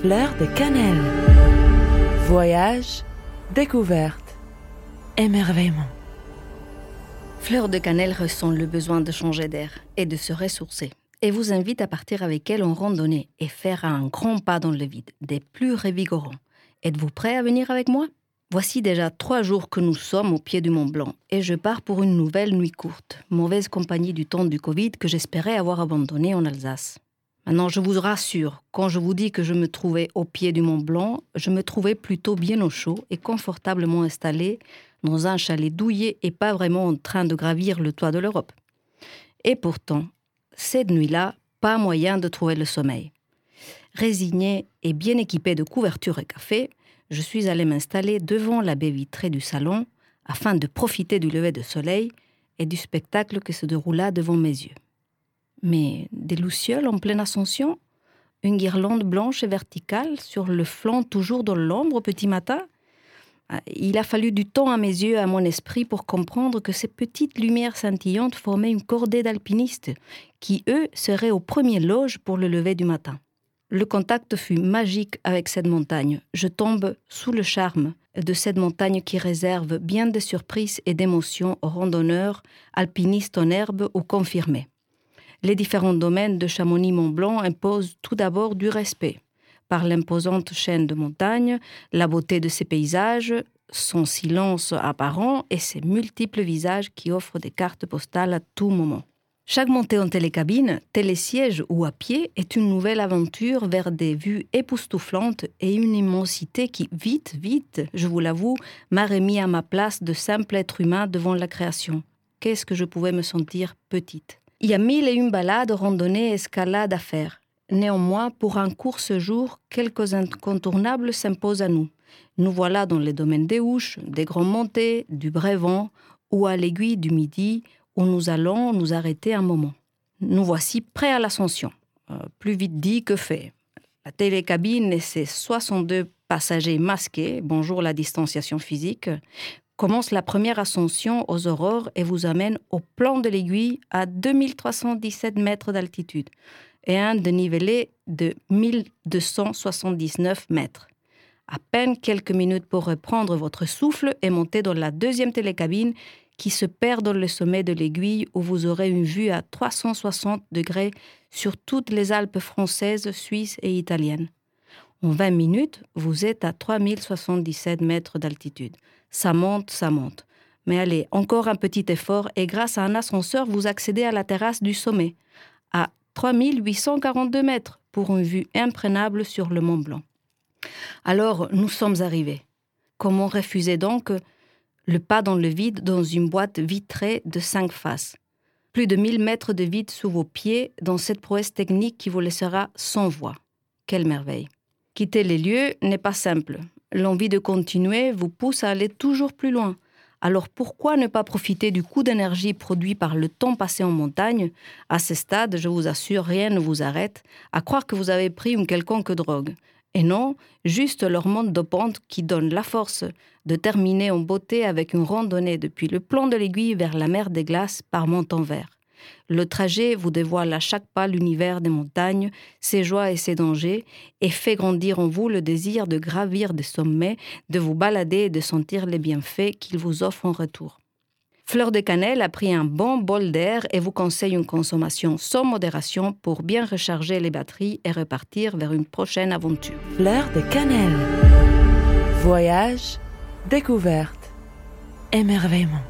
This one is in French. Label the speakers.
Speaker 1: Fleur de cannelle. Voyage, découverte, émerveillement.
Speaker 2: Fleur de cannelle ressent le besoin de changer d'air et de se ressourcer et vous invite à partir avec elle en randonnée et faire un grand pas dans le vide, des plus revigorants. Êtes-vous prêt à venir avec moi? Voici déjà trois jours que nous sommes au pied du Mont Blanc et je pars pour une nouvelle nuit courte, mauvaise compagnie du temps du Covid que j'espérais avoir abandonné en Alsace. Maintenant, je vous rassure, quand je vous dis que je me trouvais au pied du Mont Blanc, je me trouvais plutôt bien au chaud et confortablement installé dans un chalet douillet et pas vraiment en train de gravir le toit de l'Europe. Et pourtant, cette nuit-là, pas moyen de trouver le sommeil. Résigné et bien équipé de couverture et café, je suis allé m'installer devant la baie vitrée du salon afin de profiter du lever de soleil et du spectacle qui se déroula devant mes yeux. Mais des lucioles en pleine ascension Une guirlande blanche et verticale sur le flanc toujours dans l'ombre au petit matin ah, il a fallu du temps à mes yeux, à mon esprit, pour comprendre que ces petites lumières scintillantes formaient une cordée d'alpinistes, qui, eux, seraient au premier loge pour le lever du matin. Le contact fut magique avec cette montagne. Je tombe sous le charme de cette montagne qui réserve bien des surprises et d'émotions aux randonneurs, alpinistes en herbe ou confirmés. Les différents domaines de Chamonix-Mont-Blanc imposent tout d'abord du respect par l'imposante chaîne de montagnes, la beauté de ses paysages, son silence apparent et ses multiples visages qui offrent des cartes postales à tout moment. Chaque montée en télécabine, télésiège ou à pied est une nouvelle aventure vers des vues époustouflantes et une immensité qui, vite, vite, je vous l'avoue, m'a remis à ma place de simple être humain devant la création. Qu'est-ce que je pouvais me sentir petite? Il y a mille et une balades, randonnées, escalades à faire. Néanmoins, pour un court séjour, quelques incontournables s'imposent à nous. Nous voilà dans les domaines des Houches, des Grands Montées, du Brévent ou à l'aiguille du Midi, où nous allons nous arrêter un moment. Nous voici prêts à l'ascension. Euh, plus vite dit que fait. La télécabine et ses 62 passagers masqués, bonjour la distanciation physique, commence la première ascension aux aurores et vous amène au plan de l'aiguille à 2317 mètres d'altitude et un dénivelé de 1279 mètres. À peine quelques minutes pour reprendre votre souffle et monter dans la deuxième télécabine qui se perd dans le sommet de l'aiguille où vous aurez une vue à 360 degrés sur toutes les Alpes françaises, suisses et italiennes. En 20 minutes, vous êtes à 3077 mètres d'altitude. Ça monte, ça monte. Mais allez, encore un petit effort et grâce à un ascenseur, vous accédez à la terrasse du sommet, à 3842 mètres pour une vue imprenable sur le Mont Blanc. Alors nous sommes arrivés. Comment refuser donc le pas dans le vide dans une boîte vitrée de cinq faces? Plus de 1000 mètres de vide sous vos pieds dans cette prouesse technique qui vous laissera sans voix. Quelle merveille Quitter les lieux n'est pas simple. L'envie de continuer vous pousse à aller toujours plus loin. Alors pourquoi ne pas profiter du coup d'énergie produit par le temps passé en montagne? À ce stade, je vous assure, rien ne vous arrête à croire que vous avez pris une quelconque drogue. Et non, juste leur monde de pente qui donne la force de terminer en beauté avec une randonnée depuis le plan de l'aiguille vers la mer des glaces par Montanvert. Le trajet vous dévoile à chaque pas l'univers des montagnes, ses joies et ses dangers, et fait grandir en vous le désir de gravir des sommets, de vous balader et de sentir les bienfaits qu'il vous offre en retour. Fleur de Cannelle a pris un bon bol d'air et vous conseille une consommation sans modération pour bien recharger les batteries et repartir vers une prochaine aventure.
Speaker 1: Fleur de Cannelle. Voyage, découverte, émerveillement.